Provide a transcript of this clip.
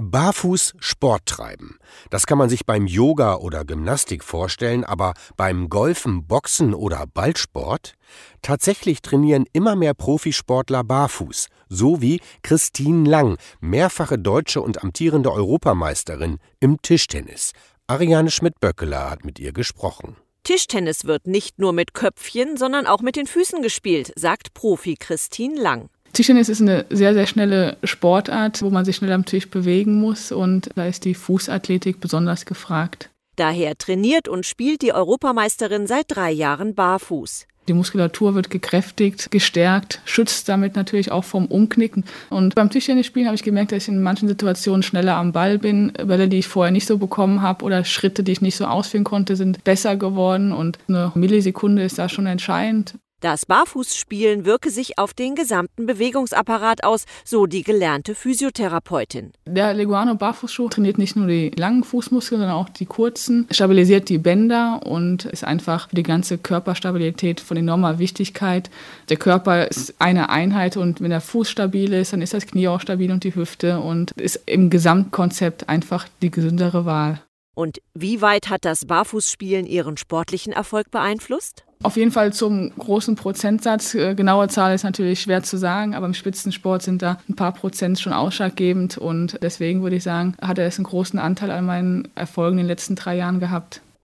Barfuß Sport treiben. Das kann man sich beim Yoga oder Gymnastik vorstellen, aber beim Golfen, Boxen oder Ballsport? Tatsächlich trainieren immer mehr Profisportler barfuß, so wie Christine Lang, mehrfache deutsche und amtierende Europameisterin im Tischtennis. Ariane Schmidt-Böckeler hat mit ihr gesprochen. Tischtennis wird nicht nur mit Köpfchen, sondern auch mit den Füßen gespielt, sagt Profi Christine Lang. Tischtennis ist eine sehr, sehr schnelle Sportart, wo man sich schnell am Tisch bewegen muss und da ist die Fußathletik besonders gefragt. Daher trainiert und spielt die Europameisterin seit drei Jahren barfuß. Die Muskulatur wird gekräftigt, gestärkt, schützt damit natürlich auch vom Umknicken. Und beim Tischtennisspielen habe ich gemerkt, dass ich in manchen Situationen schneller am Ball bin. Bälle, die ich vorher nicht so bekommen habe oder Schritte, die ich nicht so ausführen konnte, sind besser geworden. Und eine Millisekunde ist da schon entscheidend. Das Barfußspielen wirke sich auf den gesamten Bewegungsapparat aus, so die gelernte Physiotherapeutin. Der Leguano Barfußschuh trainiert nicht nur die langen Fußmuskeln, sondern auch die kurzen, stabilisiert die Bänder und ist einfach für die ganze Körperstabilität von enormer Wichtigkeit. Der Körper ist eine Einheit und wenn der Fuß stabil ist, dann ist das Knie auch stabil und die Hüfte und ist im Gesamtkonzept einfach die gesündere Wahl. Und wie weit hat das Barfußspielen Ihren sportlichen Erfolg beeinflusst? Auf jeden Fall zum großen Prozentsatz. Äh, genaue Zahl ist natürlich schwer zu sagen, aber im Spitzensport sind da ein paar Prozent schon ausschlaggebend und deswegen würde ich sagen, hat er es einen großen Anteil an meinen Erfolgen in den letzten drei Jahren gehabt.